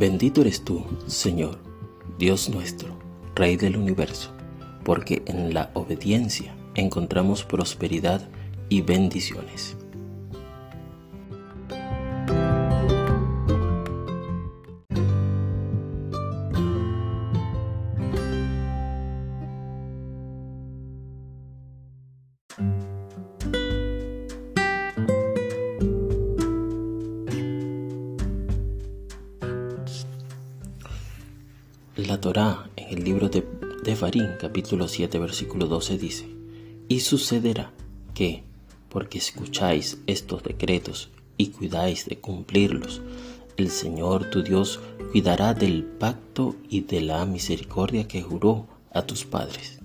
Bendito eres tú, Señor, Dios nuestro, Rey del universo, porque en la obediencia encontramos prosperidad y bendiciones. La Torá en el libro de, de Farín, capítulo 7, versículo 12 dice, Y sucederá que, porque escucháis estos decretos y cuidáis de cumplirlos, el Señor tu Dios cuidará del pacto y de la misericordia que juró a tus padres.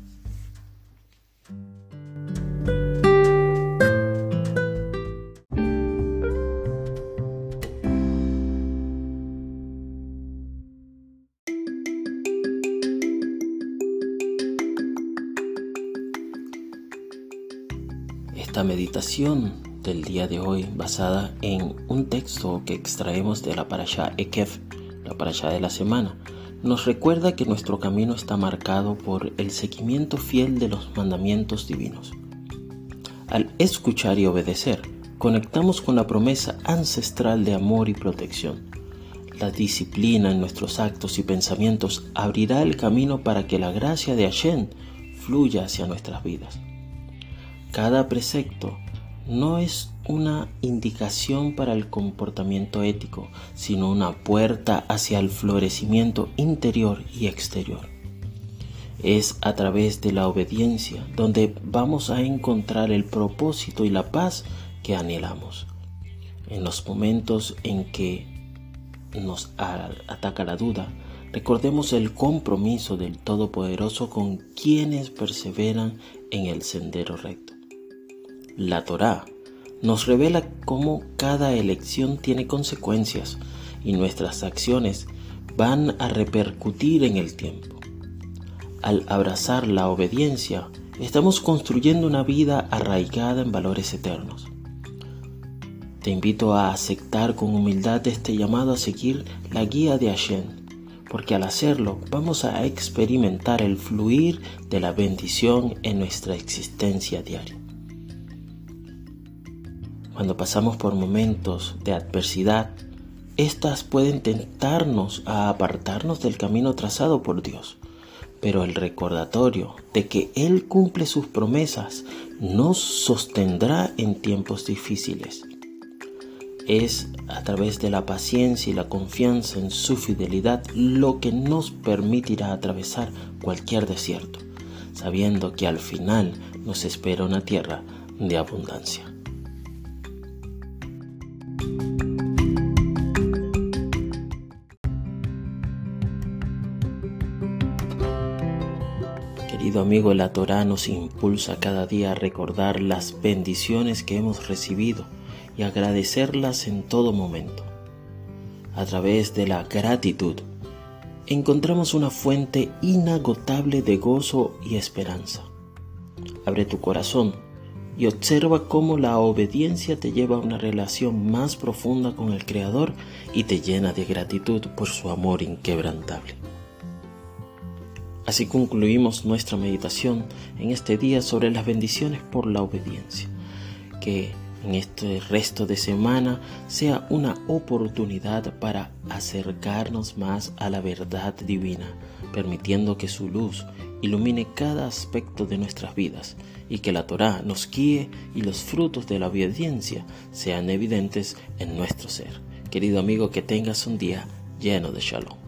Esta meditación del día de hoy, basada en un texto que extraemos de la parasha Ekef, la parasha de la semana, nos recuerda que nuestro camino está marcado por el seguimiento fiel de los mandamientos divinos. Al escuchar y obedecer, conectamos con la promesa ancestral de amor y protección. La disciplina en nuestros actos y pensamientos abrirá el camino para que la gracia de Hashem fluya hacia nuestras vidas. Cada precepto no es una indicación para el comportamiento ético, sino una puerta hacia el florecimiento interior y exterior. Es a través de la obediencia donde vamos a encontrar el propósito y la paz que anhelamos. En los momentos en que nos ataca la duda, recordemos el compromiso del Todopoderoso con quienes perseveran en el sendero recto. La Torá nos revela cómo cada elección tiene consecuencias y nuestras acciones van a repercutir en el tiempo. Al abrazar la obediencia, estamos construyendo una vida arraigada en valores eternos. Te invito a aceptar con humildad este llamado a seguir la guía de Hashem, porque al hacerlo vamos a experimentar el fluir de la bendición en nuestra existencia diaria. Cuando pasamos por momentos de adversidad, éstas pueden tentarnos a apartarnos del camino trazado por Dios. Pero el recordatorio de que Él cumple sus promesas nos sostendrá en tiempos difíciles. Es a través de la paciencia y la confianza en su fidelidad lo que nos permitirá atravesar cualquier desierto, sabiendo que al final nos espera una tierra de abundancia. Querido amigo, la Torah nos impulsa cada día a recordar las bendiciones que hemos recibido y agradecerlas en todo momento. A través de la gratitud, encontramos una fuente inagotable de gozo y esperanza. Abre tu corazón y observa cómo la obediencia te lleva a una relación más profunda con el Creador y te llena de gratitud por su amor inquebrantable. Así concluimos nuestra meditación en este día sobre las bendiciones por la obediencia. Que en este resto de semana sea una oportunidad para acercarnos más a la verdad divina, permitiendo que su luz ilumine cada aspecto de nuestras vidas y que la Torá nos guíe y los frutos de la obediencia sean evidentes en nuestro ser. Querido amigo, que tengas un día lleno de shalom.